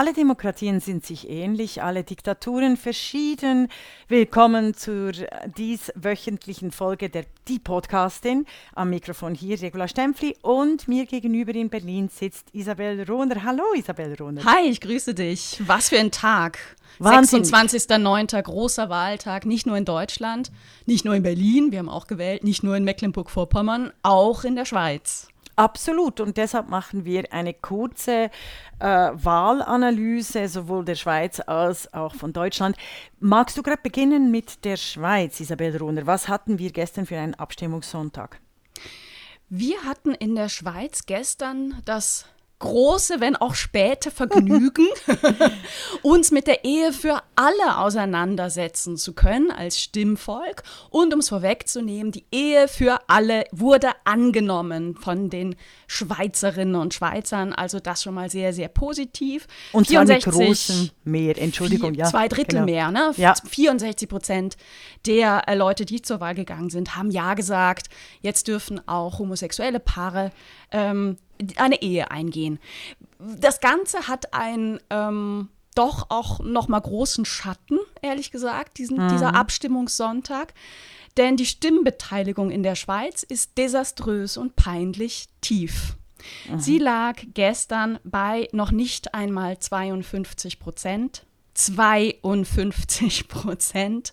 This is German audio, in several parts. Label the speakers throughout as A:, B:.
A: Alle Demokratien sind sich ähnlich, alle Diktaturen verschieden. Willkommen zur dieswöchentlichen Folge der Die Podcastin. Am Mikrofon hier Regula Stempfli und mir gegenüber in Berlin sitzt Isabel Rohner. Hallo Isabel Rohner.
B: Hi, ich grüße dich. Was für ein Tag. 26.09. großer Wahltag, nicht nur in Deutschland, nicht nur in Berlin, wir haben auch gewählt, nicht nur in Mecklenburg-Vorpommern, auch in der Schweiz.
A: Absolut. Und deshalb machen wir eine kurze äh, Wahlanalyse, sowohl der Schweiz als auch von Deutschland. Magst du gerade beginnen mit der Schweiz, Isabel Runer? Was hatten wir gestern für einen Abstimmungssonntag?
B: Wir hatten in der Schweiz gestern das große, wenn auch späte Vergnügen, uns mit der Ehe für alle auseinandersetzen zu können als Stimmvolk. Und um es vorwegzunehmen, die Ehe für alle wurde angenommen von den Schweizerinnen und Schweizern. Also das schon mal sehr, sehr positiv.
A: Und 64, zwar mit großem Mehr, Entschuldigung,
B: ja. Zwei Drittel genau. mehr, ne? Ja. 64 Prozent der äh, Leute, die zur Wahl gegangen sind, haben Ja gesagt. Jetzt dürfen auch homosexuelle Paare ähm, eine Ehe eingehen. Das Ganze hat einen ähm, doch auch noch mal großen Schatten, ehrlich gesagt, diesen, mhm. dieser Abstimmungssonntag. Denn die Stimmbeteiligung in der Schweiz ist desaströs und peinlich tief. Mhm. Sie lag gestern bei noch nicht einmal 52 Prozent. 52 Prozent.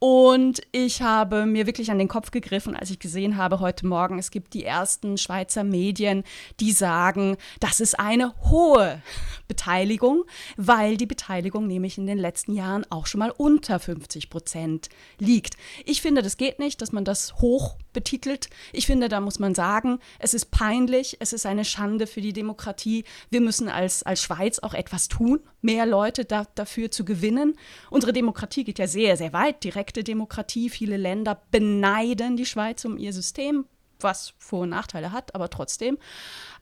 B: Und ich habe mir wirklich an den Kopf gegriffen, als ich gesehen habe heute Morgen, es gibt die ersten Schweizer Medien, die sagen, das ist eine hohe Beteiligung, weil die Beteiligung nämlich in den letzten Jahren auch schon mal unter 50 Prozent liegt. Ich finde, das geht nicht, dass man das hoch betitelt. Ich finde, da muss man sagen, es ist peinlich, es ist eine Schande für die Demokratie. Wir müssen als, als Schweiz auch etwas tun, mehr Leute da, dafür zu gewinnen. Unsere Demokratie geht ja sehr, sehr weit, direkte Demokratie. Viele Länder beneiden die Schweiz um ihr System, was Vor- und Nachteile hat, aber trotzdem.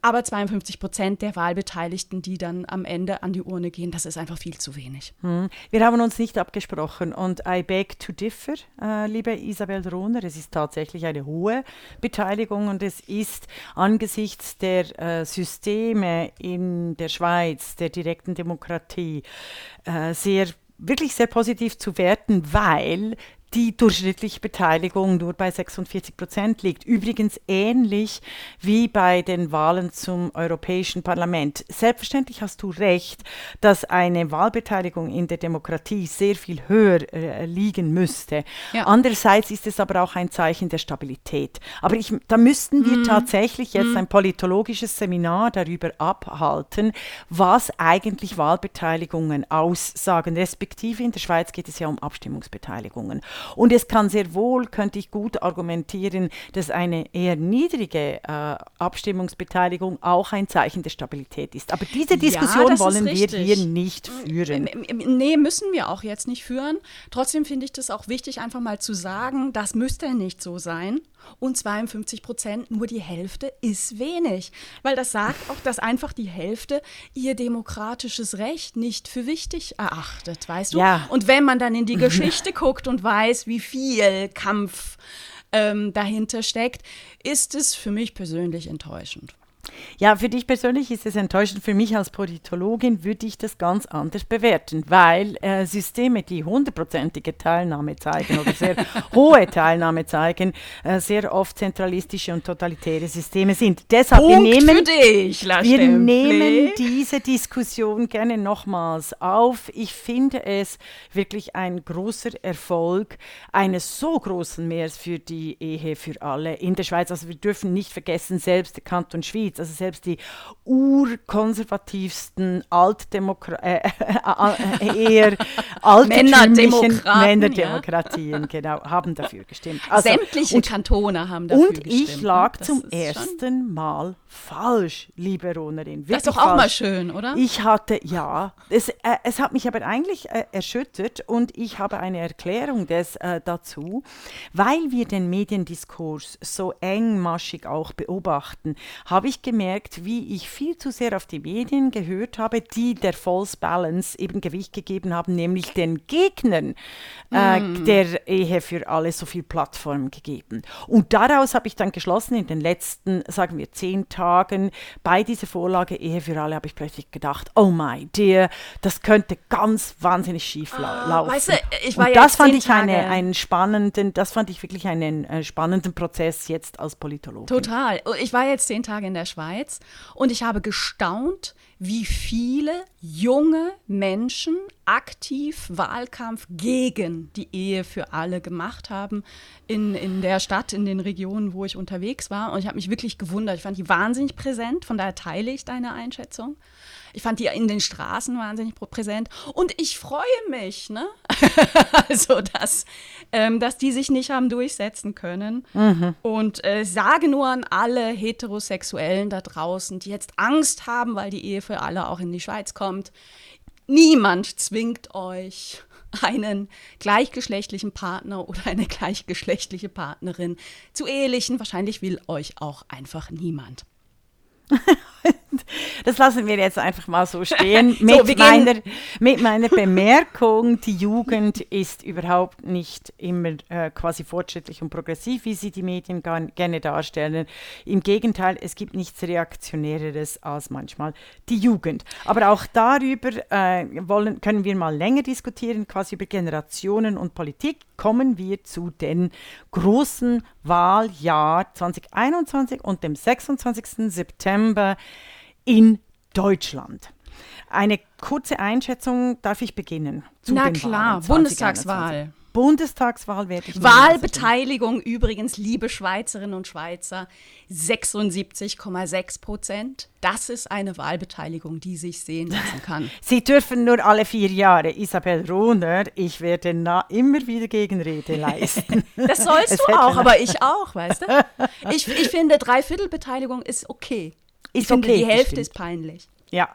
B: Aber 52 Prozent der Wahlbeteiligten, die dann am Ende an die Urne gehen, das ist einfach viel zu wenig.
A: Hm. Wir haben uns nicht abgesprochen und I beg to differ, äh, liebe Isabel Rohner. Es ist tatsächlich eine hohe Beteiligung und es ist angesichts der äh, Systeme in der Schweiz, der direkten Demokratie, äh, sehr wirklich sehr positiv zu werten, weil die durchschnittliche Beteiligung nur bei 46 Prozent liegt. Übrigens ähnlich wie bei den Wahlen zum Europäischen Parlament. Selbstverständlich hast du recht, dass eine Wahlbeteiligung in der Demokratie sehr viel höher äh, liegen müsste. Ja. Andererseits ist es aber auch ein Zeichen der Stabilität. Aber ich, da müssten wir mm. tatsächlich jetzt mm. ein politologisches Seminar darüber abhalten, was eigentlich Wahlbeteiligungen aussagen. Respektive in der Schweiz geht es ja um Abstimmungsbeteiligungen. Und es kann sehr wohl, könnte ich gut argumentieren, dass eine eher niedrige äh, Abstimmungsbeteiligung auch ein Zeichen der Stabilität ist. Aber diese Diskussion ja, wollen wir hier nicht führen.
B: Nee, müssen wir auch jetzt nicht führen. Trotzdem finde ich das auch wichtig, einfach mal zu sagen, das müsste nicht so sein. Und 52 Prozent, nur die Hälfte, ist wenig. Weil das sagt auch, dass einfach die Hälfte ihr demokratisches Recht nicht für wichtig erachtet, weißt du? Ja. Und wenn man dann in die Geschichte guckt und weiß, weiß, wie viel Kampf ähm, dahinter steckt, ist es für mich persönlich enttäuschend.
A: Ja, für dich persönlich ist es enttäuschend. Für mich als Politologin würde ich das ganz anders bewerten, weil äh, Systeme, die hundertprozentige Teilnahme zeigen oder sehr hohe Teilnahme zeigen, äh, sehr oft zentralistische und totalitäre Systeme sind. Deshalb
B: Punkt wir nehmen, dich,
A: wir nehmen diese Diskussion gerne nochmals auf. Ich finde es wirklich ein großer Erfolg eines so großen Mehrs für die Ehe für alle in der Schweiz. Also wir dürfen nicht vergessen, selbst der Kanton Schweiz Schweiz, also selbst die urkonservativsten Altdemokra äh, äh, äh, eher altertümlichen Männerdemokratien, ja. genau, haben dafür gestimmt.
B: Also, Sämtliche und, Kantone haben dafür
A: und gestimmt. Und ich lag zum ersten Mal falsch, liebe Ronerin.
B: Das ist doch auch falsch. mal schön, oder?
A: Ich hatte, ja, es, äh, es hat mich aber eigentlich äh, erschüttert und ich habe eine Erklärung des, äh, dazu, weil wir den Mediendiskurs so engmaschig auch beobachten, habe ich gemerkt, wie ich viel zu sehr auf die Medien gehört habe, die der False Balance eben Gewicht gegeben haben, nämlich den Gegnern äh, mm. der Ehe für alle so viel Plattform gegeben. Und daraus habe ich dann geschlossen, in den letzten, sagen wir, zehn Tagen bei dieser Vorlage Ehe für alle, habe ich plötzlich gedacht, oh my dear, das könnte ganz wahnsinnig schief ah, laufen. Weißt du, ich war Und das fand ich eine, einen spannenden, das fand ich wirklich einen äh, spannenden Prozess jetzt als Politologin.
B: Total. Ich war jetzt zehn Tage in der Schweiz und ich habe gestaunt, wie viele junge Menschen aktiv Wahlkampf gegen die Ehe für alle gemacht haben in, in der Stadt, in den Regionen, wo ich unterwegs war. Und ich habe mich wirklich gewundert. Ich fand die wahnsinnig präsent, von daher teile ich deine Einschätzung. Ich fand die in den Straßen wahnsinnig präsent. Und ich freue mich, ne? also, dass, ähm, dass die sich nicht haben durchsetzen können. Mhm. Und äh, sage nur an alle Heterosexuellen da draußen, die jetzt Angst haben, weil die Ehe für alle auch in die Schweiz kommt. Niemand zwingt euch einen gleichgeschlechtlichen Partner oder eine gleichgeschlechtliche Partnerin zu ehelichen. Wahrscheinlich will euch auch einfach niemand.
A: das lassen wir jetzt einfach mal so stehen. Mit, so, meiner, mit meiner Bemerkung, die Jugend ist überhaupt nicht immer äh, quasi fortschrittlich und progressiv, wie sie die Medien gerne darstellen. Im Gegenteil, es gibt nichts Reaktionäreres als manchmal die Jugend. Aber auch darüber äh, wollen, können wir mal länger diskutieren, quasi über Generationen und Politik. Kommen wir zu den großen Wahljahr 2021 und dem 26. September in Deutschland. Eine kurze Einschätzung darf ich beginnen.
B: Na klar, Bundestagswahl.
A: Bundestagswahl werde ich.
B: Wahlbeteiligung übrigens, liebe Schweizerinnen und Schweizer, 76,6 Prozent. Das ist eine Wahlbeteiligung, die sich sehen lassen kann.
A: Sie dürfen nur alle vier Jahre. Isabel Rohner, ich werde immer wieder Gegenrede leisten.
B: das sollst du auch, aber ich auch, weißt du? Ich, ich finde, Dreiviertelbeteiligung ist okay. Ist ich finde, okay, die Hälfte ist peinlich.
A: Ja,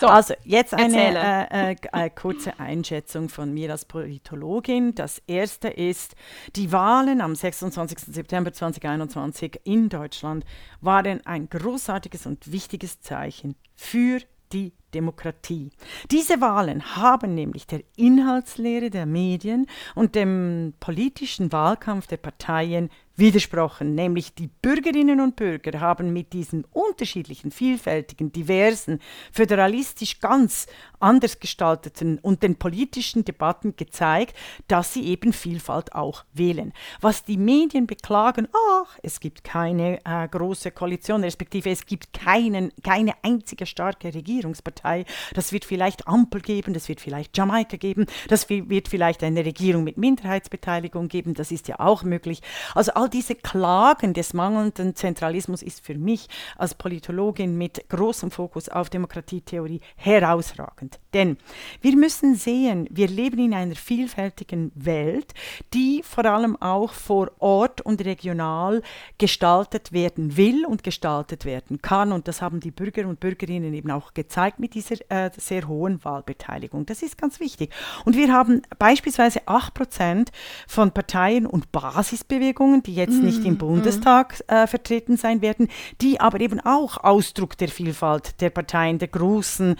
A: so, also jetzt eine äh, äh, kurze Einschätzung von mir als Politologin. Das erste ist, die Wahlen am 26. September 2021 in Deutschland waren ein großartiges und wichtiges Zeichen für die Demokratie. Diese Wahlen haben nämlich der Inhaltslehre der Medien und dem politischen Wahlkampf der Parteien widersprochen, nämlich die Bürgerinnen und Bürger haben mit diesen unterschiedlichen, vielfältigen, diversen, föderalistisch ganz anders gestalteten und den politischen Debatten gezeigt, dass sie eben Vielfalt auch wählen. Was die Medien beklagen, ach, es gibt keine äh, große Koalition, respektive es gibt keinen, keine einzige starke Regierungspartei. Das wird vielleicht Ampel geben, das wird vielleicht Jamaika geben, das wird vielleicht eine Regierung mit Minderheitsbeteiligung geben, das ist ja auch möglich. Also all diese Klagen des mangelnden Zentralismus ist für mich als Politologin mit großem Fokus auf Demokratietheorie herausragend spannend, denn wir müssen sehen, wir leben in einer vielfältigen Welt, die vor allem auch vor Ort und regional gestaltet werden will und gestaltet werden kann. Und das haben die Bürger und Bürgerinnen eben auch gezeigt mit dieser äh, sehr hohen Wahlbeteiligung. Das ist ganz wichtig. Und wir haben beispielsweise 8% von Parteien und Basisbewegungen, die jetzt mm, nicht im mm. Bundestag äh, vertreten sein werden, die aber eben auch Ausdruck der Vielfalt der Parteien, der großen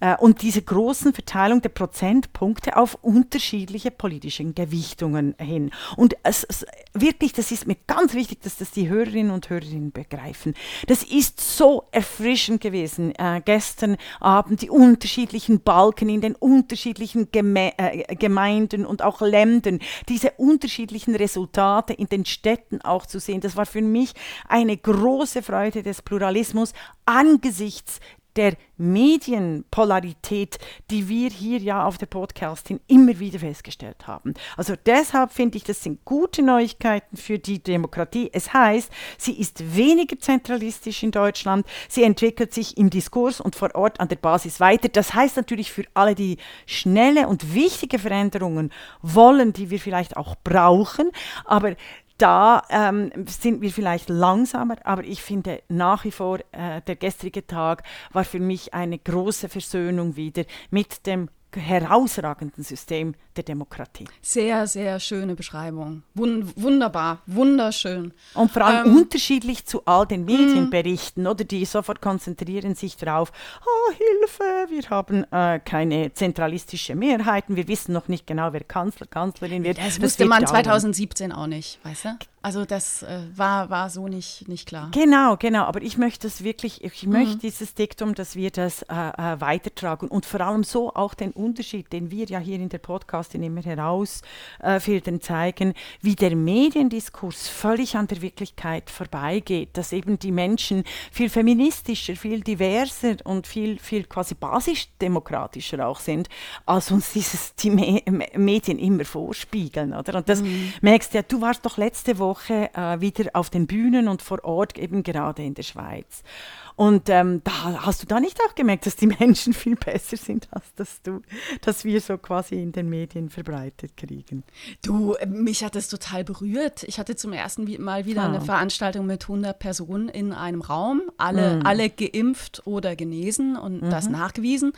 A: äh, und diese großen Verteilung der Prozentpunkte auf unterschiedliche politische Gewichtungen hin. Und es, es, wirklich, das ist mir ganz wichtig, dass das die Hörerinnen und Hörer begreifen. Das ist so erfrischend gewesen, äh, gestern Abend die unterschiedlichen Balken in den unterschiedlichen Geme äh, Gemeinden und auch Ländern, diese unterschiedlichen Resultate in den Städten auch zu sehen. Das war für mich eine große Freude des Pluralismus angesichts der Medienpolarität, die wir hier ja auf der Podcastin immer wieder festgestellt haben. Also deshalb finde ich, das sind gute Neuigkeiten für die Demokratie. Es heißt, sie ist weniger zentralistisch in Deutschland, sie entwickelt sich im Diskurs und vor Ort an der Basis weiter. Das heißt natürlich für alle, die schnelle und wichtige Veränderungen wollen, die wir vielleicht auch brauchen, aber da ähm, sind wir vielleicht langsamer, aber ich finde nach wie vor, äh, der gestrige Tag war für mich eine große Versöhnung wieder mit dem herausragenden System der Demokratie.
B: Sehr, sehr schöne Beschreibung. Wund wunderbar, wunderschön.
A: Und vor allem ähm, unterschiedlich zu all den Medienberichten, oder die sofort konzentrieren sich darauf, oh, Hilfe, wir haben äh, keine zentralistische Mehrheiten, wir wissen noch nicht genau, wer Kanzler, Kanzlerin wird.
B: Das, das wusste man 2017 auch nicht, weißt du? Also das äh, war, war so nicht, nicht klar.
A: Genau, genau. Aber ich möchte das wirklich, ich mhm. möchte dieses Diktum, dass wir das äh, äh, weitertragen und vor allem so auch den Unterschied, den wir ja hier in der Podcastin immer herausfiltern, äh, zeigen, wie der Mediendiskurs völlig an der Wirklichkeit vorbeigeht, dass eben die Menschen viel feministischer, viel diverser und viel, viel quasi basisdemokratischer auch sind, als uns dieses die Me Medien immer vorspiegeln. Oder? Und das mhm. merkst ja, du warst doch letzte Woche Woche äh, wieder auf den Bühnen und vor Ort eben gerade in der Schweiz. Und ähm, da hast du da nicht auch gemerkt, dass die Menschen viel besser sind, als dass du, dass wir so quasi in den Medien verbreitet kriegen.
B: Du, mich hat das total berührt. Ich hatte zum ersten Mal wieder ah. eine Veranstaltung mit 100 Personen in einem Raum, alle, mhm. alle geimpft oder genesen und mhm. das nachgewiesen.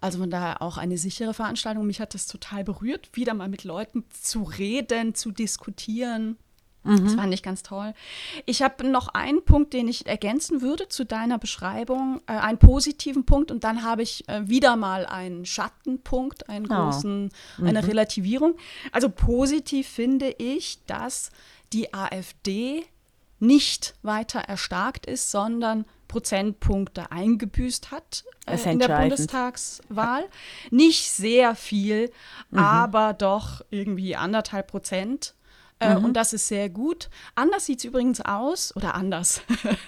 B: Also von daher auch eine sichere Veranstaltung. Mich hat das total berührt, wieder mal mit Leuten zu reden, zu diskutieren. Mhm. Das fand ich ganz toll. Ich habe noch einen Punkt, den ich ergänzen würde zu deiner Beschreibung, äh, einen positiven Punkt und dann habe ich äh, wieder mal einen Schattenpunkt, einen oh. großen, mhm. eine Relativierung. Also positiv finde ich, dass die AfD nicht weiter erstarkt ist, sondern Prozentpunkte eingebüßt hat äh, in der Bundestagswahl. Nicht sehr viel, mhm. aber doch irgendwie anderthalb Prozent äh, mhm. Und das ist sehr gut. Anders sieht es übrigens aus, oder anders,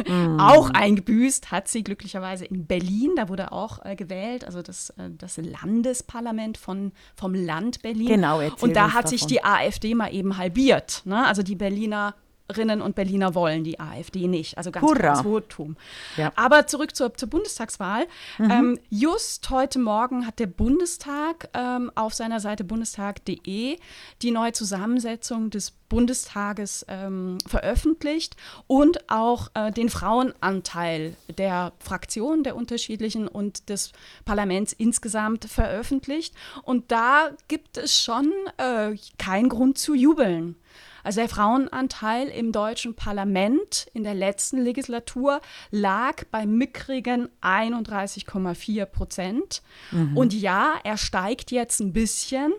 B: mhm. auch eingebüßt hat sie glücklicherweise in Berlin. Da wurde auch äh, gewählt, also das, äh, das Landesparlament von, vom Land Berlin.
A: Genau,
B: Und da hat davon. sich die AfD mal eben halbiert. Ne? Also die Berliner Berlinerinnen und Berliner wollen die AfD nicht. Also ganz klares Votum. Ja. Aber zurück zur, zur Bundestagswahl. Mhm. Ähm, just heute Morgen hat der Bundestag ähm, auf seiner Seite bundestag.de die neue Zusammensetzung des Bundestages ähm, veröffentlicht und auch äh, den Frauenanteil der Fraktionen der unterschiedlichen und des Parlaments insgesamt veröffentlicht. Und da gibt es schon äh, keinen Grund zu jubeln. Also der Frauenanteil im deutschen Parlament in der letzten Legislatur lag bei mickrigen 31,4 Prozent. Mhm. Und ja, er steigt jetzt ein bisschen.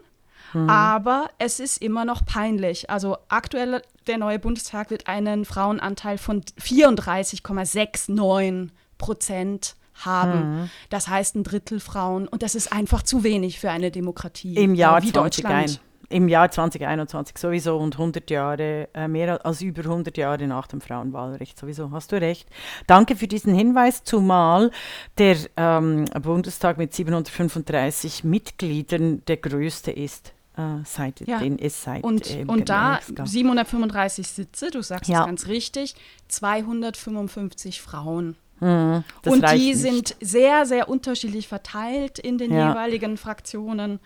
B: Mhm. Aber es ist immer noch peinlich. Also aktuell, der neue Bundestag wird einen Frauenanteil von 34,69 Prozent haben. Mhm. Das heißt ein Drittel Frauen. Und das ist einfach zu wenig für eine Demokratie
A: im Jahr wie 20 Deutschland im Jahr 2021 sowieso und 100 Jahre, äh, mehr als über 100 Jahre nach dem Frauenwahlrecht sowieso. Hast du recht. Danke für diesen Hinweis, zumal der ähm, Bundestag mit 735 Mitgliedern der größte ist. Äh, seit
B: ja.
A: den es seit
B: und, äh, und da 735 Sitze, du sagst ja. es ganz richtig, 255 Frauen. Mhm, und die nicht. sind sehr, sehr unterschiedlich verteilt in den ja. jeweiligen Fraktionen.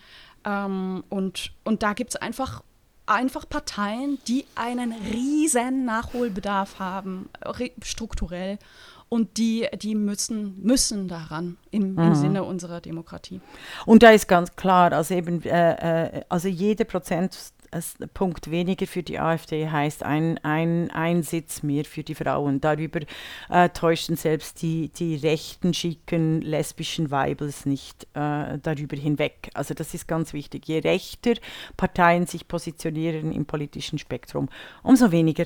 B: Ähm, und, und da gibt es einfach, einfach Parteien, die einen riesen Nachholbedarf haben, strukturell. Und die, die müssen, müssen daran im, im mhm. Sinne unserer Demokratie.
A: Und da ist ganz klar, also eben, äh, äh also jede Prozent Punkt weniger für die AfD heißt ein, ein, ein Sitz mehr für die Frauen. Darüber äh, täuschten selbst die, die rechten, schicken, lesbischen Weibels nicht äh, darüber hinweg. Also das ist ganz wichtig. Je rechter Parteien sich positionieren im politischen Spektrum, umso weniger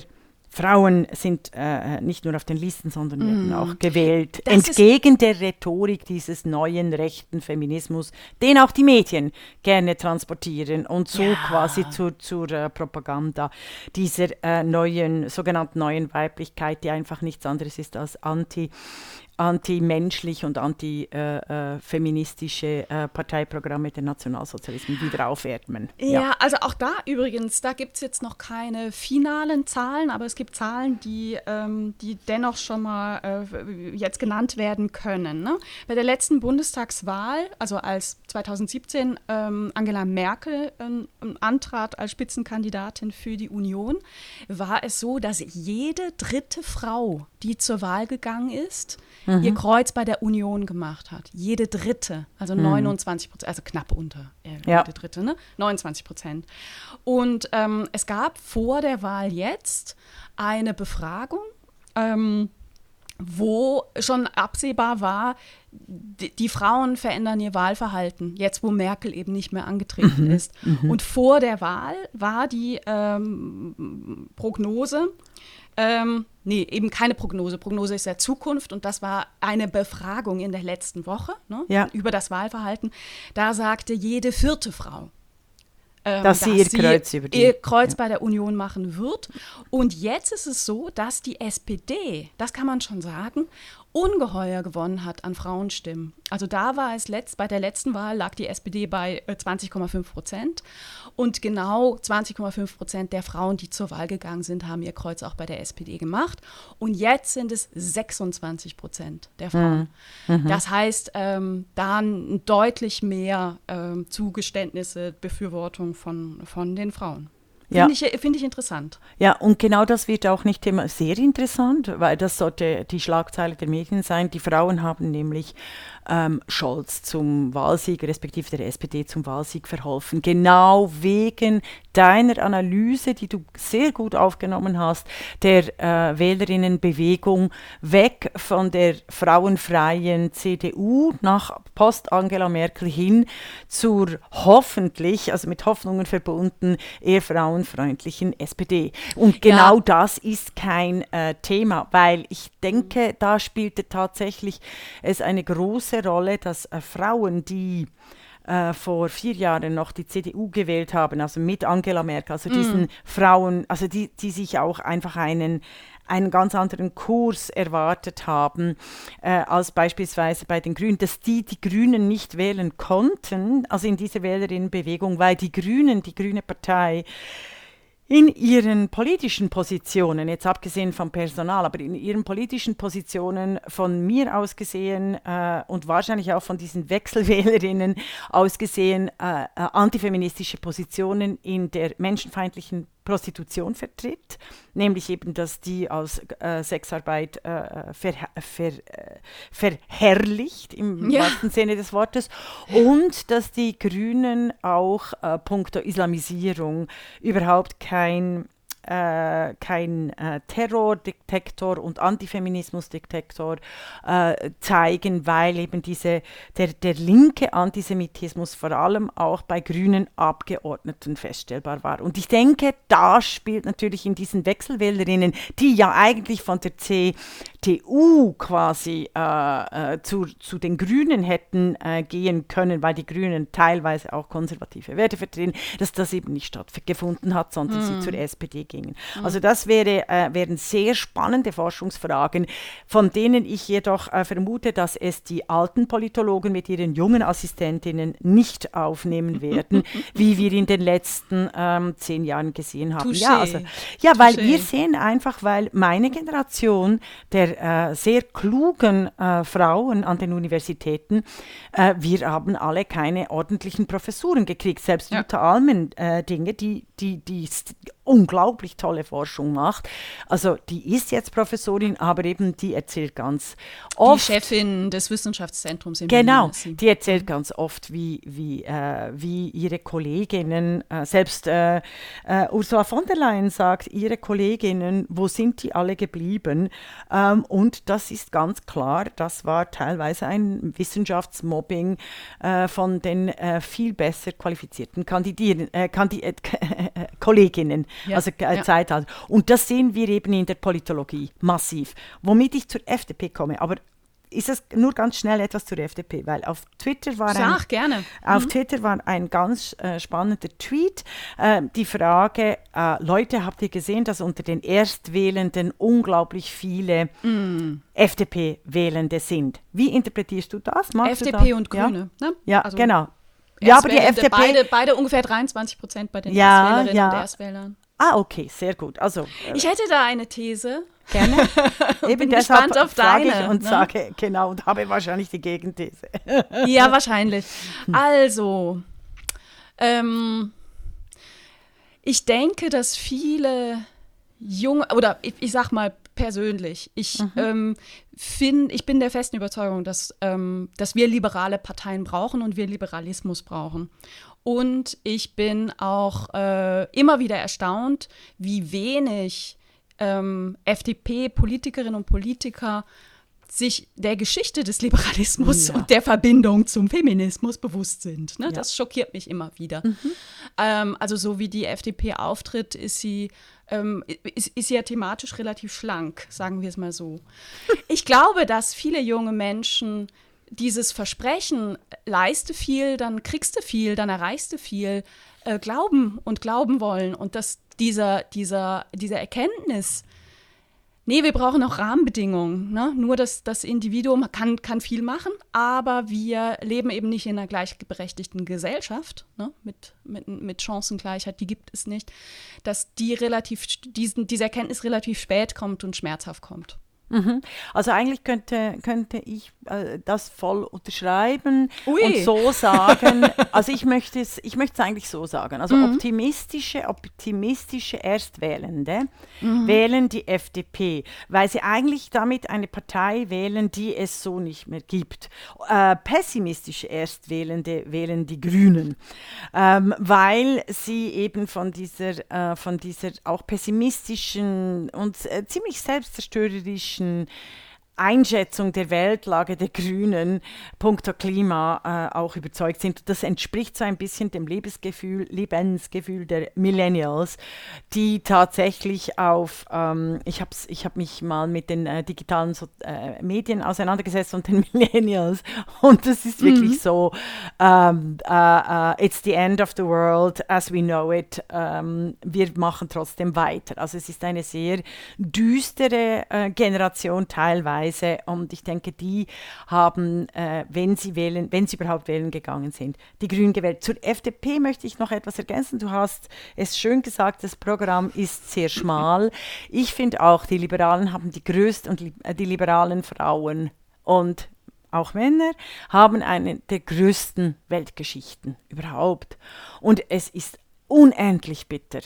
A: Frauen sind äh, nicht nur auf den Listen, sondern mm. werden auch gewählt. Das Entgegen der Rhetorik dieses neuen rechten Feminismus, den auch die Medien gerne transportieren und so ja. quasi zur, zur uh, Propaganda dieser uh, neuen, sogenannten neuen Weiblichkeit, die einfach nichts anderes ist als anti antimenschlich und antifeministische äh, äh, Parteiprogramme der Nationalsozialismen wieder aufatmen.
B: Ja, ja, also auch da übrigens, da gibt es jetzt noch keine finalen Zahlen, aber es gibt Zahlen, die, ähm, die dennoch schon mal äh, jetzt genannt werden können. Ne? Bei der letzten Bundestagswahl, also als 2017 ähm, Angela Merkel ähm, antrat als Spitzenkandidatin für die Union, war es so, dass jede dritte Frau, die zur Wahl gegangen ist, mhm. ihr Kreuz bei der Union gemacht hat. Jede dritte, also mhm. 29 Prozent, also knapp unter äh, ja. jede dritte, ne? 29 Prozent. Und ähm, es gab vor der Wahl jetzt eine Befragung. Ähm, wo schon absehbar war, die, die, Frauen verändern ihr Wahlverhalten, jetzt wo Merkel eben nicht mehr angetreten mhm, ist. Mhm. Und vor der Wahl war die ähm, Prognose, ähm, nee, eben keine Prognose. Prognose ist ja Zukunft und das war eine Befragung in der letzten Woche ne, ja. über das Wahlverhalten. Da sagte jede vierte Frau,
A: ähm, dass, dass, sie ihr Kreuz,
B: die, ihr Kreuz ja. bei der Union machen wird. Und jetzt ist es so, dass die SPD, das kann man schon sagen, ungeheuer gewonnen hat an Frauenstimmen. Also da war es letzt, bei der letzten Wahl lag die SPD bei 20,5 äh, Prozent und genau 20,5 Prozent der Frauen, die zur Wahl gegangen sind, haben ihr Kreuz auch bei der SPD gemacht. Und jetzt sind es 26 Prozent der Frauen. Mhm. mhm. Das heißt, ähm, da deutlich mehr ähm, Zugeständnisse, Befürwortung von, von den Frauen. Finde ja. ich, find ich interessant.
A: Ja, und genau das wird auch nicht immer sehr interessant, weil das sollte die Schlagzeile der Medien sein. Die Frauen haben nämlich ähm, Scholz zum Wahlsieg, respektive der SPD zum Wahlsieg verholfen. Genau wegen deiner Analyse, die du sehr gut aufgenommen hast, der äh, Wählerinnenbewegung weg von der frauenfreien CDU nach Post Angela Merkel hin zur hoffentlich, also mit Hoffnungen verbunden, eher frauenfreundlichen SPD. Und genau ja. das ist kein äh, Thema, weil ich denke, da spielte tatsächlich es eine große große Rolle, dass äh, Frauen, die äh, vor vier Jahren noch die CDU gewählt haben, also mit Angela Merkel, also mm. diesen Frauen, also die, die sich auch einfach einen, einen ganz anderen Kurs erwartet haben äh, als beispielsweise bei den Grünen, dass die die Grünen nicht wählen konnten, also in dieser Wählerinnenbewegung, weil die Grünen, die Grüne Partei, in ihren politischen Positionen, jetzt abgesehen vom Personal, aber in ihren politischen Positionen von mir aus gesehen äh, und wahrscheinlich auch von diesen Wechselwählerinnen aus gesehen, äh, äh, antifeministische Positionen in der menschenfeindlichen Prostitution vertritt, nämlich eben, dass die als äh, Sexarbeit äh, ver, ver, äh, verherrlicht im ja. wahrsten Sinne des Wortes und dass die Grünen auch äh, puncto Islamisierung überhaupt kein äh, kein äh, Terrordetektor und Antifeminismusdetektor äh, zeigen, weil eben diese, der, der linke Antisemitismus vor allem auch bei grünen Abgeordneten feststellbar war. Und ich denke, da spielt natürlich in diesen Wechselwählerinnen, die ja eigentlich von der CDU quasi äh, äh, zu, zu den Grünen hätten äh, gehen können, weil die Grünen teilweise auch konservative Werte vertreten, dass das eben nicht stattgefunden hat, sondern mhm. sie zur SPD gingen. Mhm. Also das wäre, äh, wären sehr spannende Forschungsfragen, von denen ich jedoch äh, vermute, dass es die alten Politologen mit ihren jungen Assistentinnen nicht aufnehmen werden, wie wir in den letzten ähm, zehn Jahren gesehen haben. Ja, also, ja weil wir sehen einfach, weil meine Generation der äh, sehr klugen äh, Frauen an den Universitäten, äh, wir haben alle keine ordentlichen Professuren gekriegt. Selbst ja. Jutta Almen äh, Dinge, die, die, die unglaublich tolle Forschung macht. Also die ist jetzt Professorin, aber eben die erzählt ganz oft.
B: Die Chefin des Wissenschaftszentrums
A: in Genau, die erzählt ganz oft, wie, wie, äh, wie ihre Kolleginnen, äh, selbst äh, äh, Ursula von der Leyen sagt, ihre Kolleginnen, wo sind die alle geblieben? Ähm, und das ist ganz klar, das war teilweise ein Wissenschaftsmobbing äh, von den äh, viel besser qualifizierten Kandidieren, Kandid Kolleginnen ja. also äh, ja. Zeitalter. Und das sehen wir eben in der Politologie massiv. Womit ich zur FDP komme, aber ist es nur ganz schnell etwas zur FDP, weil auf Twitter war
B: Sag, ein, gerne.
A: Auf mhm. Twitter war ein ganz äh, spannender Tweet. Äh, die Frage, äh, Leute, habt ihr gesehen, dass unter den Erstwählenden unglaublich viele mhm. FDP-Wählende sind? Wie interpretierst du das?
B: Magst FDP das? und Grüne,
A: ja? ne? Ja, also genau. Ja, aber die FDP.
B: Beide, beide ungefähr 23 Prozent bei den ja, Erstwählerinnen ja. und Erstwählern.
A: Ah, okay, sehr gut. Also,
B: äh, ich hätte da eine These.
A: Gerne.
B: Eben Bin deshalb auf
A: deine, ich und ne? sage genau und habe wahrscheinlich die Gegenthese.
B: ja, wahrscheinlich. Also, ähm, ich denke, dass viele junge oder ich, ich sag mal persönlich. Ich mhm. ähm, finde, ich bin der festen Überzeugung, dass, ähm, dass wir liberale Parteien brauchen und wir Liberalismus brauchen. Und ich bin auch äh, immer wieder erstaunt, wie wenig ähm, FDP-Politikerinnen und Politiker sich der Geschichte des Liberalismus ja. und der Verbindung zum Feminismus bewusst sind. Ne? Ja. Das schockiert mich immer wieder. Mhm. Ähm, also so wie die FDP auftritt, ist sie, ähm, ist, ist sie ja thematisch relativ schlank, sagen wir es mal so. ich glaube, dass viele junge Menschen dieses Versprechen, leiste viel, dann kriegst du viel, dann erreichst du viel, äh, glauben und glauben wollen und dass dieser, dieser, diese Erkenntnis, Nee, wir brauchen auch Rahmenbedingungen. Ne? Nur das, das Individuum kann, kann viel machen, aber wir leben eben nicht in einer gleichberechtigten Gesellschaft ne? mit, mit, mit Chancengleichheit, die gibt es nicht, dass die relativ, diesen, diese Erkenntnis relativ spät kommt und schmerzhaft kommt.
A: Mhm. Also eigentlich könnte, könnte ich äh, das voll unterschreiben Ui. und so sagen. also ich möchte es, ich möchte es eigentlich so sagen. Also mhm. optimistische, optimistische Erstwählende mhm. wählen die FDP, weil sie eigentlich damit eine Partei wählen, die es so nicht mehr gibt. Äh, pessimistische Erstwählende wählen die Grünen, ähm, weil sie eben von dieser, äh, von dieser auch pessimistischen und äh, ziemlich selbstzerstörerischen politischen Einschätzung der Weltlage der Grünen punkto Klima äh, auch überzeugt sind. Das entspricht so ein bisschen dem Lebensgefühl, Lebensgefühl der Millennials, die tatsächlich auf, ähm, ich habe ich hab mich mal mit den äh, digitalen so äh, Medien auseinandergesetzt und den Millennials und das ist wirklich mhm. so, ähm, uh, it's the end of the world as we know it. Ähm, wir machen trotzdem weiter. Also es ist eine sehr düstere äh, Generation teilweise Weise. Und ich denke, die haben, äh, wenn sie wählen, wenn sie überhaupt wählen gegangen sind, die Grünen gewählt. Zur FDP möchte ich noch etwas ergänzen. Du hast es schön gesagt, das Programm ist sehr schmal. Ich finde auch, die Liberalen haben die größten und äh, die liberalen Frauen und auch Männer, haben eine der größten Weltgeschichten überhaupt. Und es ist unendlich bitter,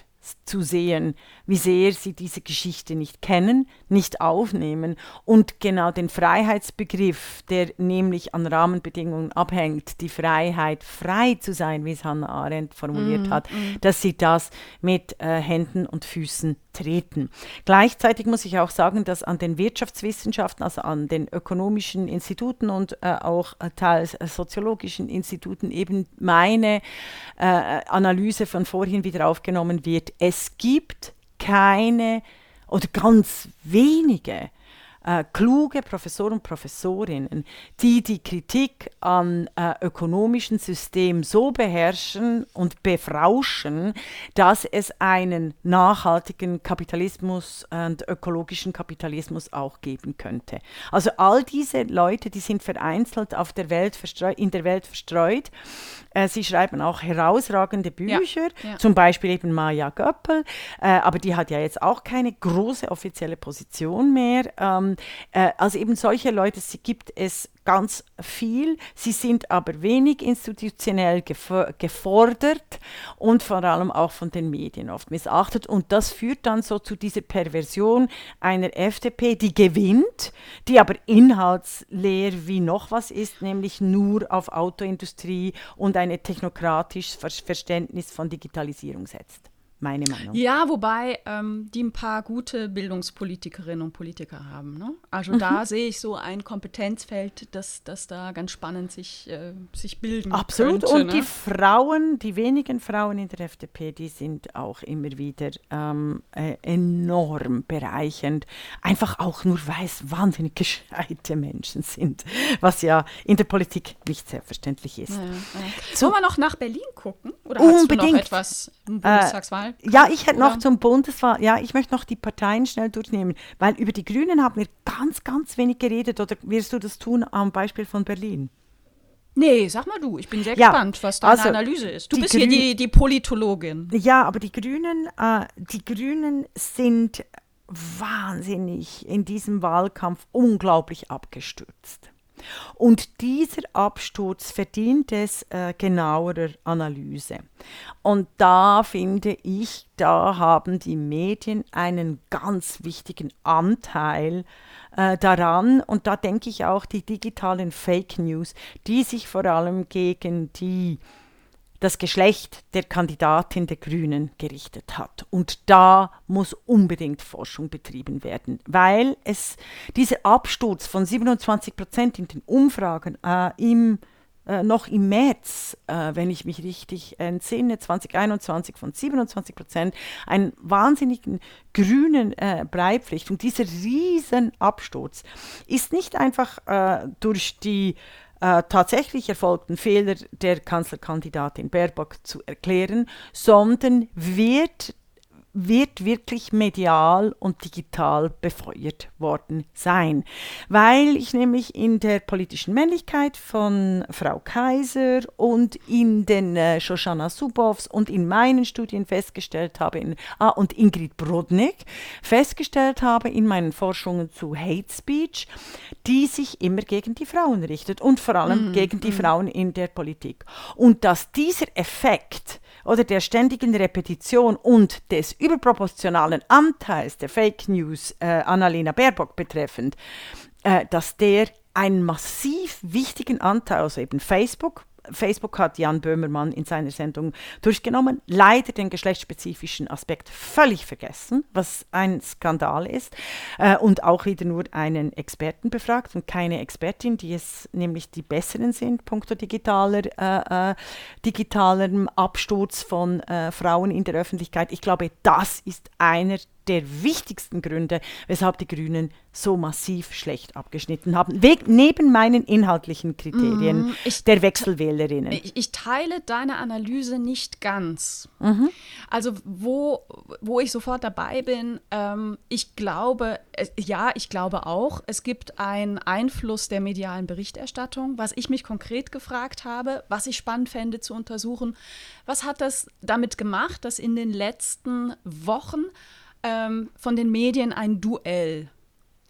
A: zu sehen, wie sehr sie diese Geschichte nicht kennen, nicht aufnehmen und genau den Freiheitsbegriff, der nämlich an Rahmenbedingungen abhängt, die Freiheit, frei zu sein, wie es Hannah Arendt formuliert mm, hat, mm. dass sie das mit äh, Händen und Füßen treten. Gleichzeitig muss ich auch sagen, dass an den Wirtschaftswissenschaften, also an den ökonomischen Instituten und äh, auch äh, teils äh, soziologischen Instituten eben meine äh, Analyse von vorhin wieder aufgenommen wird. Es gibt keine oder ganz wenige äh, kluge Professoren und Professorinnen, die die Kritik an äh, ökonomischen Systemen so beherrschen und befrauschen, dass es einen nachhaltigen Kapitalismus und ökologischen Kapitalismus auch geben könnte. Also all diese Leute, die sind vereinzelt auf der Welt in der Welt verstreut. Äh, sie schreiben auch herausragende Bücher, ja, ja. zum Beispiel eben Maya Göppel, äh, aber die hat ja jetzt auch keine große offizielle Position mehr. Ähm, äh, also eben solche Leute sie gibt es ganz viel. Sie sind aber wenig institutionell gefordert und vor allem auch von den Medien oft missachtet. Und das führt dann so zu dieser Perversion einer FDP, die gewinnt, die aber inhaltsleer wie noch was ist, nämlich nur auf Autoindustrie und ein technokratisches Verständnis von Digitalisierung setzt meine Meinung.
B: Ja, wobei ähm, die ein paar gute Bildungspolitikerinnen und Politiker haben. Ne? Also mhm. da sehe ich so ein Kompetenzfeld, das, das da ganz spannend sich, äh, sich bilden
A: Absolut.
B: Könnte,
A: und ne? die Frauen, die wenigen Frauen in der FDP, die sind auch immer wieder ähm, äh, enorm bereichernd. Einfach auch nur, weil es wahnsinnig gescheite Menschen sind, was ja in der Politik nicht selbstverständlich ist. Ja, ja.
B: Sollen wir noch nach Berlin gucken?
A: Oder Unbedingt. hast du noch
B: etwas im Bundestagswahl?
A: Bundestagswahl? Ja, ich hätte noch zum Bundeswahl, ja, ich möchte noch die Parteien schnell durchnehmen, weil über die Grünen haben wir ganz, ganz wenig geredet. Oder wirst du das tun am Beispiel von Berlin?
B: Nee, sag mal du, ich bin sehr ja, gespannt, was deine also Analyse ist. Du bist Grün hier die, die Politologin.
A: Ja, aber die Grünen, äh, die Grünen sind wahnsinnig in diesem Wahlkampf unglaublich abgestürzt. Und dieser Absturz verdient es äh, genauerer Analyse. Und da finde ich, da haben die Medien einen ganz wichtigen Anteil äh, daran. Und da denke ich auch die digitalen Fake News, die sich vor allem gegen die das Geschlecht der Kandidatin der Grünen gerichtet hat. Und da muss unbedingt Forschung betrieben werden, weil es dieser Absturz von 27 Prozent in den Umfragen äh, im äh, noch im März, äh, wenn ich mich richtig entsinne, 2021 von 27 Prozent, einen wahnsinnigen grünen äh, Breipflicht. Und dieser riesen Absturz ist nicht einfach äh, durch die äh, tatsächlich erfolgten Fehler der Kanzlerkandidatin Baerbock zu erklären, sondern wird wird wirklich medial und digital befeuert worden sein. Weil ich nämlich in der politischen Männlichkeit von Frau Kaiser und in den äh, Shoshana Subovs und in meinen Studien festgestellt habe, in, ah, und Ingrid Brodnik festgestellt habe in meinen Forschungen zu Hate Speech, die sich immer gegen die Frauen richtet und vor allem mm, gegen die mm. Frauen in der Politik. Und dass dieser Effekt oder der ständigen Repetition und des überproportionalen Anteils der Fake News äh, Annalena Baerbock betreffend, äh, dass der einen massiv wichtigen Anteil, also eben Facebook, Facebook hat Jan Böhmermann in seiner Sendung durchgenommen, leider den geschlechtsspezifischen Aspekt völlig vergessen, was ein Skandal ist, äh, und auch wieder nur einen Experten befragt und keine Expertin, die es nämlich die besseren sind, punkto digitaler, äh, äh, Absturz von äh, Frauen in der Öffentlichkeit. Ich glaube, das ist einer der wichtigsten Gründe, weshalb die Grünen so massiv schlecht abgeschnitten haben, Weg, neben meinen inhaltlichen Kriterien mm, ich, der Wechselwählerinnen.
B: Ich, ich, teile deine Analyse nicht ganz. Mhm. Also wo, wo ich sofort dabei bin, ähm, ich glaube, äh, ja, ich glaube auch, es gibt einen Einfluss der medialen Berichterstattung. Was ich mich konkret gefragt habe, was ich spannend fände zu untersuchen, was hat das damit gemacht, dass in den letzten Wochen ähm, von den Medien ein Duell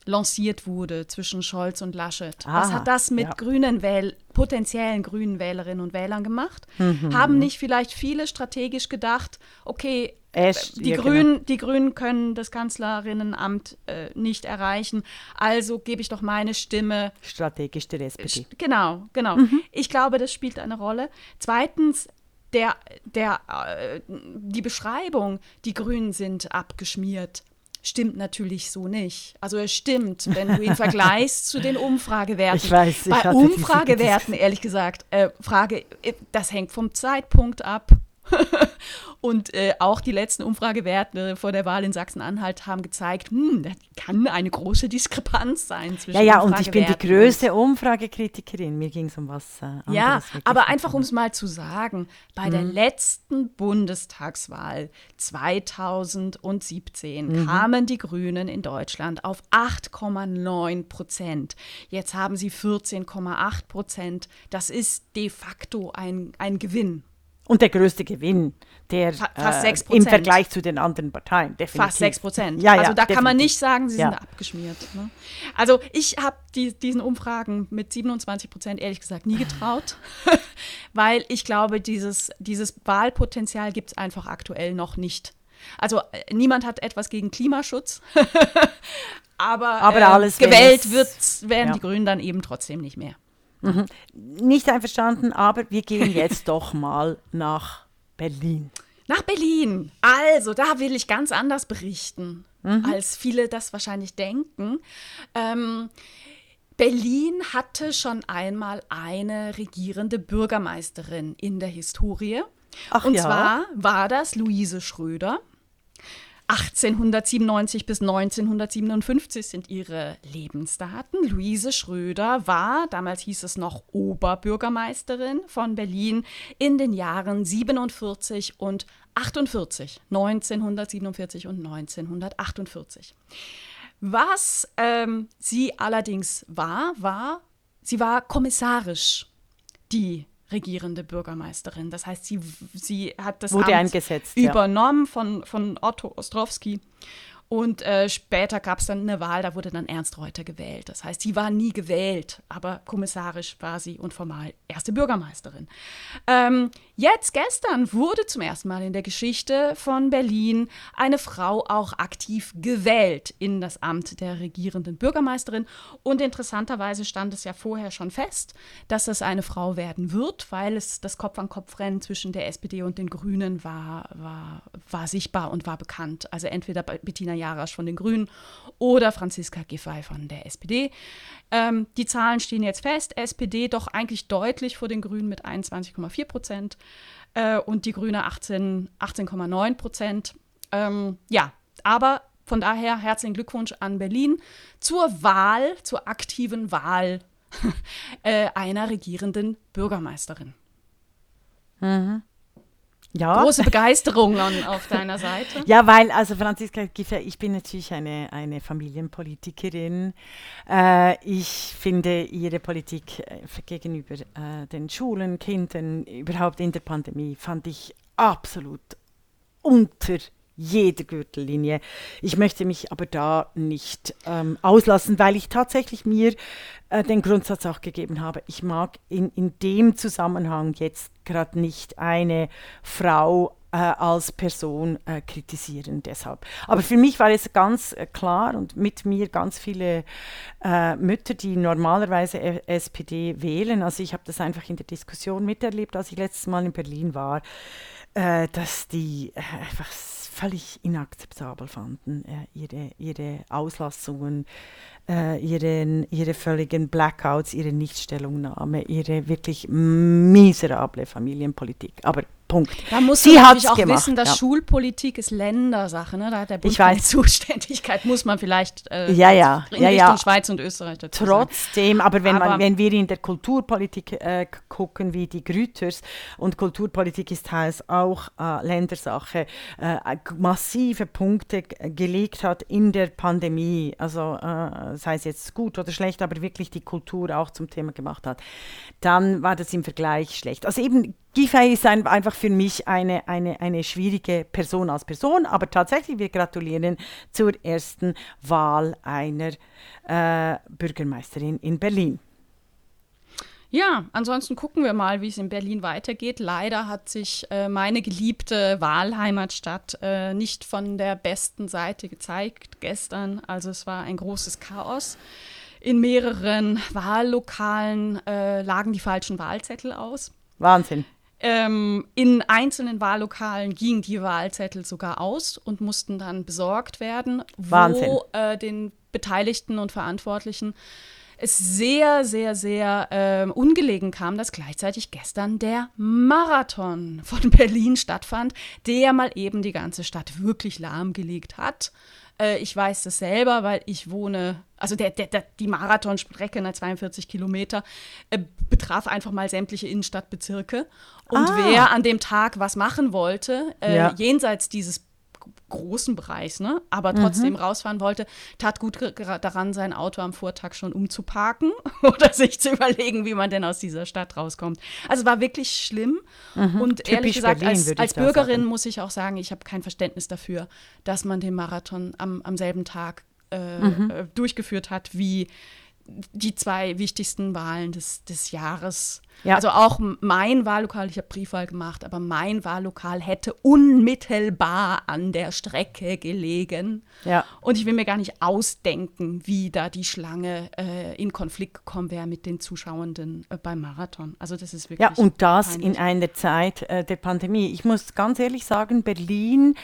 B: lanciert wurde zwischen Scholz und Laschet. Aha, Was hat das mit ja. grünen Wähl potenziellen grünen Wählerinnen und Wählern gemacht? Mhm. Haben nicht vielleicht viele strategisch gedacht, okay, Ash, die, ja, Grünen, genau. die Grünen können das Kanzlerinnenamt äh, nicht erreichen, also gebe ich doch meine Stimme.
A: Strategisch der SPD.
B: Genau, genau. Mhm. Ich glaube, das spielt eine Rolle. Zweitens, der, der, äh, die Beschreibung, die Grünen sind abgeschmiert, stimmt natürlich so nicht. Also es stimmt, wenn du ihn vergleichst zu den Umfragewerten.
A: Ich weiß, ich
B: Bei Umfragewerten, ehrlich gesagt, äh, Frage, äh, das hängt vom Zeitpunkt ab. Und äh, auch die letzten Umfragewerte vor der Wahl in Sachsen-Anhalt haben gezeigt, hm, da kann eine große Diskrepanz sein zwischen
A: Ja, ja, und ich bin die größte Umfragekritikerin. Mir ging es um was äh,
B: Ja, aber einfach um es mal zu sagen, bei mhm. der letzten Bundestagswahl 2017 mhm. kamen die Grünen in Deutschland auf 8,9 Prozent. Jetzt haben sie 14,8 Prozent. Das ist de facto ein, ein Gewinn.
A: Und der größte Gewinn, der äh, im Vergleich zu den anderen Parteien,
B: definitiv. Fast 6 Prozent. Ja, ja, also da definitiv. kann man nicht sagen, sie ja. sind abgeschmiert. Ne? Also ich habe die, diesen Umfragen mit 27 Prozent ehrlich gesagt nie getraut, weil ich glaube, dieses, dieses Wahlpotenzial gibt es einfach aktuell noch nicht. Also äh, niemand hat etwas gegen Klimaschutz, aber, aber äh, gewählt wird, werden ja. die Grünen dann eben trotzdem nicht mehr.
A: Mhm. Nicht einverstanden, aber wir gehen jetzt doch mal nach Berlin.
B: Nach Berlin. Also, da will ich ganz anders berichten, mhm. als viele das wahrscheinlich denken. Ähm, Berlin hatte schon einmal eine regierende Bürgermeisterin in der Historie. Ach, Und ja? zwar war das Luise Schröder. 1897 bis 1957 sind ihre Lebensdaten. Luise Schröder war, damals hieß es noch Oberbürgermeisterin von Berlin, in den Jahren 47 und 48, 1947 und 1948. Was ähm, sie allerdings war, war, sie war kommissarisch die regierende Bürgermeisterin. Das heißt, sie, sie hat das
A: Wurde
B: Amt
A: eingesetzt,
B: übernommen ja. von, von Otto Ostrowski Und äh, später gab es dann eine Wahl, da wurde dann Ernst Reuter gewählt. Das heißt, sie war nie gewählt, aber kommissarisch war sie und formal erste Bürgermeisterin. Ähm, jetzt, gestern, wurde zum ersten Mal in der Geschichte von Berlin eine Frau auch aktiv gewählt in das Amt der regierenden Bürgermeisterin. Und interessanterweise stand es ja vorher schon fest, dass es eine Frau werden wird, weil es das Kopf-an-Kopf-Rennen zwischen der SPD und den Grünen war, war, war sichtbar und war bekannt. Also entweder Bettina Jarasch von den Grünen oder Franziska Giffey von der SPD. Ähm, die Zahlen stehen jetzt fest. SPD doch eigentlich deutlich vor den Grünen mit 21,4 Prozent äh, und die Grüne 18,9 18 Prozent. Ähm, ja, aber von daher herzlichen Glückwunsch an Berlin zur Wahl, zur aktiven Wahl äh, einer regierenden Bürgermeisterin.
A: Mhm. Ja.
B: Große Begeisterung an, auf deiner Seite.
A: Ja, weil, also Franziska Giffey, ich bin natürlich eine, eine Familienpolitikerin. Äh, ich finde ihre Politik äh, gegenüber äh, den Schulen, Kindern, überhaupt in der Pandemie, fand ich absolut unter jeder Gürtellinie. Ich möchte mich aber da nicht ähm, auslassen, weil ich tatsächlich mir äh, den Grundsatz auch gegeben habe. Ich mag in, in dem Zusammenhang jetzt gerade nicht eine Frau äh, als Person äh, kritisieren deshalb. Aber für mich war es ganz äh, klar und mit mir ganz viele äh, Mütter, die normalerweise SPD wählen. Also ich habe das einfach in der Diskussion miterlebt, als ich letztes Mal in Berlin war, äh, dass die einfach völlig inakzeptabel fanden, ihre, ihre Auslassungen äh, ihren, ihre völligen Blackouts, ihre Nichtstellungnahme, ihre wirklich miserable Familienpolitik. Aber Punkt.
B: Da muss Sie man auch gemacht, wissen, dass ja. Schulpolitik ist Ländersache. Ne? Da hat der Bund
A: ich weiß.
B: Zuständigkeit, muss man vielleicht
A: äh, ja, ja,
B: in
A: ja,
B: Richtung
A: ja.
B: Schweiz und Österreich dazu
A: Trotzdem,
B: sagen.
A: aber wenn, aber man, wenn wir in der Kulturpolitik äh, gucken, wie die Grüters, und Kulturpolitik ist teils auch äh, Ländersache, äh, massive Punkte gelegt hat in der Pandemie, also äh, sei es jetzt gut oder schlecht, aber wirklich die Kultur auch zum Thema gemacht hat, dann war das im Vergleich schlecht. Also eben Giffey ist ein, einfach für mich eine, eine, eine schwierige Person als Person, aber tatsächlich, wir gratulieren zur ersten Wahl einer äh, Bürgermeisterin in Berlin.
B: Ja, ansonsten gucken wir mal, wie es in Berlin weitergeht. Leider hat sich äh, meine geliebte Wahlheimatstadt äh, nicht von der besten Seite gezeigt gestern. Also es war ein großes Chaos. In mehreren Wahllokalen äh, lagen die falschen Wahlzettel aus.
A: Wahnsinn.
B: Ähm, in einzelnen Wahllokalen gingen die Wahlzettel sogar aus und mussten dann besorgt werden,
A: Wahnsinn.
B: wo äh, den Beteiligten und Verantwortlichen es sehr, sehr, sehr äh, ungelegen kam, dass gleichzeitig gestern der Marathon von Berlin stattfand, der mal eben die ganze Stadt wirklich lahmgelegt hat. Äh, ich weiß das selber, weil ich wohne, also der, der, der die Marathonstrecke, ne, 42 Kilometer, äh, betraf einfach mal sämtliche Innenstadtbezirke. Und ah. wer an dem Tag was machen wollte, äh, ja. jenseits dieses großen Bereich, ne? aber trotzdem mhm. rausfahren wollte, tat gut daran, sein Auto am Vortag schon umzuparken oder sich zu überlegen, wie man denn aus dieser Stadt rauskommt. Also war wirklich schlimm. Mhm. Und Typisch ehrlich gesagt, Berlin, als, als Bürgerin muss ich auch sagen, ich habe kein Verständnis dafür, dass man den Marathon am, am selben Tag äh, mhm. Äh, durchgeführt hat, wie die zwei wichtigsten Wahlen des, des Jahres. Ja. Also auch mein Wahllokal, ich habe Briefwahl gemacht, aber mein Wahllokal hätte unmittelbar an der Strecke gelegen.
A: Ja.
B: Und ich will mir gar nicht ausdenken, wie da die Schlange äh, in Konflikt gekommen wäre mit den Zuschauenden äh, beim Marathon. Also das ist wirklich.
A: Ja, und das peinlich. in einer Zeit äh, der Pandemie. Ich muss ganz ehrlich sagen, Berlin,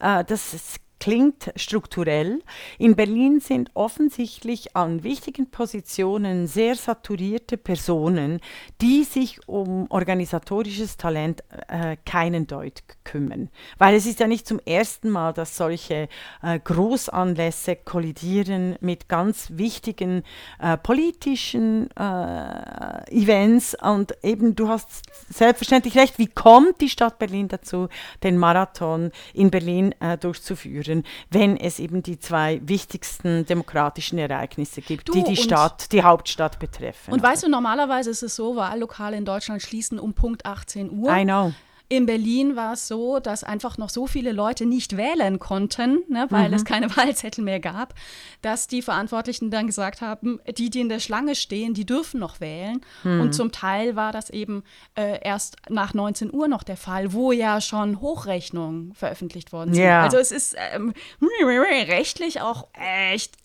A: äh, das ist klingt strukturell. In Berlin sind offensichtlich an wichtigen Positionen sehr saturierte Personen, die sich um organisatorisches Talent äh, keinen Deut kümmern. Weil es ist ja nicht zum ersten Mal, dass solche äh, Großanlässe kollidieren mit ganz wichtigen äh, politischen äh, Events. Und eben, du hast selbstverständlich recht, wie kommt die Stadt Berlin dazu, den Marathon in Berlin äh, durchzuführen? Führen, wenn es eben die zwei wichtigsten demokratischen Ereignisse gibt, du, die die Stadt, die Hauptstadt betreffen.
B: Und weißt du, normalerweise ist es so, Wahllokale in Deutschland schließen um Punkt 18 Uhr.
A: I know.
B: In Berlin war es so, dass einfach noch so viele Leute nicht wählen konnten, ne, weil mhm. es keine Wahlzettel mehr gab, dass die Verantwortlichen dann gesagt haben, die, die in der Schlange stehen, die dürfen noch wählen. Mhm. Und zum Teil war das eben äh, erst nach 19 Uhr noch der Fall, wo ja schon Hochrechnungen veröffentlicht worden sind. Ja. Also es ist ähm, rechtlich auch echt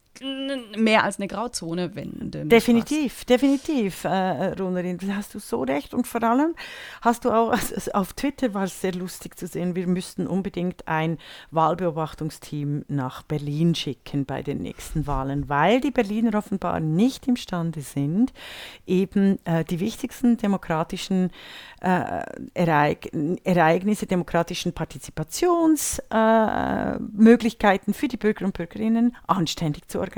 B: mehr als eine Grauzone, wenn
A: Definitiv, definitiv, äh, Runerin, da hast du so recht. Und vor allem hast du auch, also auf Twitter war es sehr lustig zu sehen, wir müssten unbedingt ein Wahlbeobachtungsteam nach Berlin schicken bei den nächsten Wahlen, weil die Berliner offenbar nicht imstande sind, eben äh, die wichtigsten demokratischen äh, Ereig Ereignisse, demokratischen Partizipationsmöglichkeiten äh, für die Bürger und Bürgerinnen anständig zu organisieren.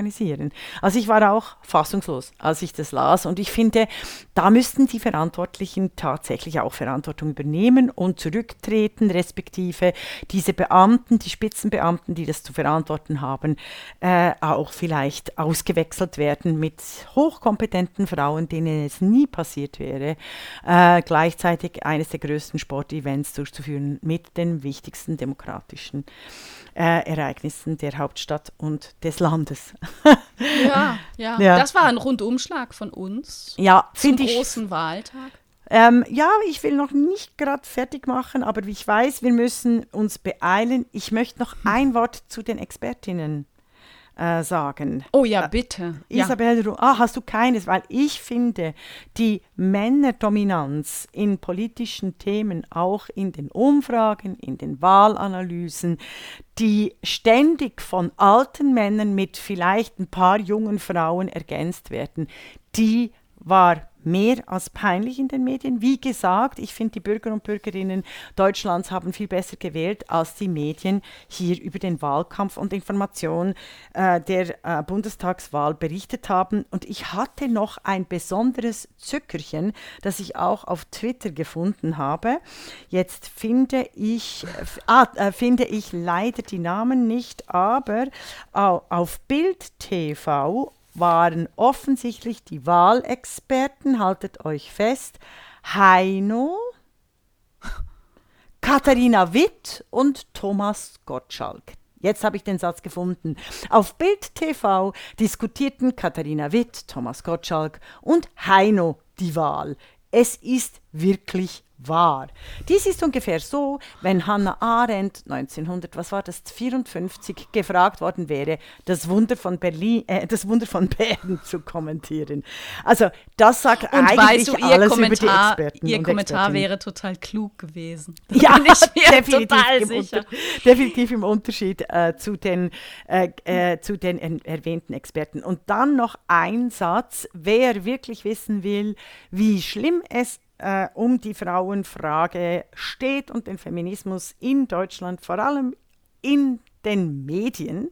A: Also ich war auch fassungslos, als ich das las. Und ich finde, da müssten die Verantwortlichen tatsächlich auch Verantwortung übernehmen und zurücktreten, respektive diese Beamten, die Spitzenbeamten, die das zu verantworten haben, äh, auch vielleicht ausgewechselt werden mit hochkompetenten Frauen, denen es nie passiert wäre, äh, gleichzeitig eines der größten Sportevents durchzuführen mit den wichtigsten demokratischen äh, Ereignissen der Hauptstadt und des Landes.
B: Ja, ja, ja, Das war ein Rundumschlag von uns
A: ja,
B: zum großen ich, Wahltag.
A: Ähm, ja, ich will noch nicht gerade fertig machen, aber ich weiß, wir müssen uns beeilen. Ich möchte noch ein Wort zu den Expertinnen äh, sagen.
B: Oh ja, äh, bitte.
A: Äh, Isabel, ja. ah, hast du keines? Weil ich finde, die Männerdominanz in politischen Themen, auch in den Umfragen, in den Wahlanalysen, die ständig von alten Männern mit vielleicht ein paar jungen Frauen ergänzt werden, die war mehr als peinlich in den Medien. Wie gesagt, ich finde, die Bürger und Bürgerinnen Deutschlands haben viel besser gewählt, als die Medien hier über den Wahlkampf und Information äh, der äh, Bundestagswahl berichtet haben. Und ich hatte noch ein besonderes Zückerchen, das ich auch auf Twitter gefunden habe. Jetzt finde ich, ah, äh, finde ich leider die Namen nicht, aber auf Bild TV waren offensichtlich die Wahlexperten, haltet euch fest, Heino, Katharina Witt und Thomas Gottschalk. Jetzt habe ich den Satz gefunden. Auf Bild TV diskutierten Katharina Witt, Thomas Gottschalk und Heino die Wahl. Es ist wirklich wahr. Dies ist ungefähr so, wenn Hannah Arendt 1900, was war das, 54 gefragt worden wäre, das Wunder von Berlin, äh, das Wunder von Bern zu kommentieren. Also das sagt und eigentlich weißt du, alles Kommentar, über die Experten.
B: Ihr Kommentar wäre total klug gewesen.
A: Da ja, bin ich mir definitiv total sicher. Unter, definitiv im Unterschied äh, zu den, äh, äh zu den erwähnten Experten. Und dann noch ein Satz, wer wirklich wissen will, wie schlimm es äh, um die Frauenfrage steht und den Feminismus in Deutschland, vor allem in den Medien.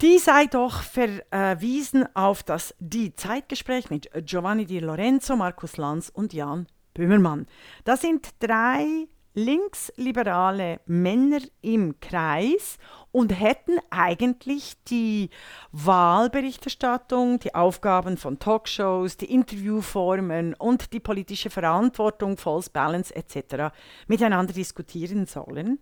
A: Die sei doch verwiesen auf das Die Zeitgespräch mit Giovanni Di Lorenzo, Markus Lanz und Jan Böhmermann. Das sind drei linksliberale Männer im Kreis und hätten eigentlich die Wahlberichterstattung, die Aufgaben von Talkshows, die Interviewformen und die politische Verantwortung, False Balance etc. miteinander diskutieren sollen.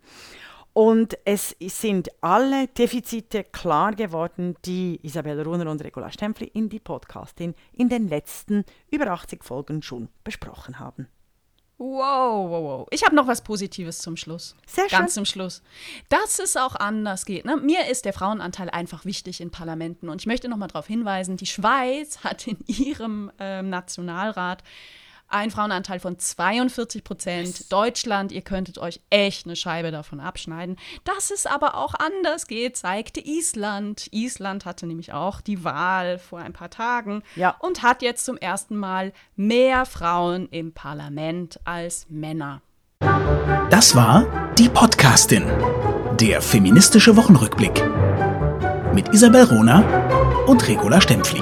A: Und es sind alle Defizite klar geworden, die Isabel Runer und Regula Stempfli in die Podcastin in den letzten über 80 Folgen schon besprochen haben.
B: Wow, wow, wow. Ich habe noch was Positives zum Schluss.
A: Sehr
B: schön. Ganz zum Schluss. Dass es auch anders geht. Ne? Mir ist der Frauenanteil einfach wichtig in Parlamenten. Und ich möchte noch mal darauf hinweisen, die Schweiz hat in ihrem äh, Nationalrat ein Frauenanteil von 42 Prozent. Deutschland, ihr könntet euch echt eine Scheibe davon abschneiden. Dass es aber auch anders geht, zeigte Island. Island hatte nämlich auch die Wahl vor ein paar Tagen
A: ja.
B: und hat jetzt zum ersten Mal mehr Frauen im Parlament als Männer.
C: Das war die Podcastin, der feministische Wochenrückblick mit Isabel Rona und Regula Stempfli.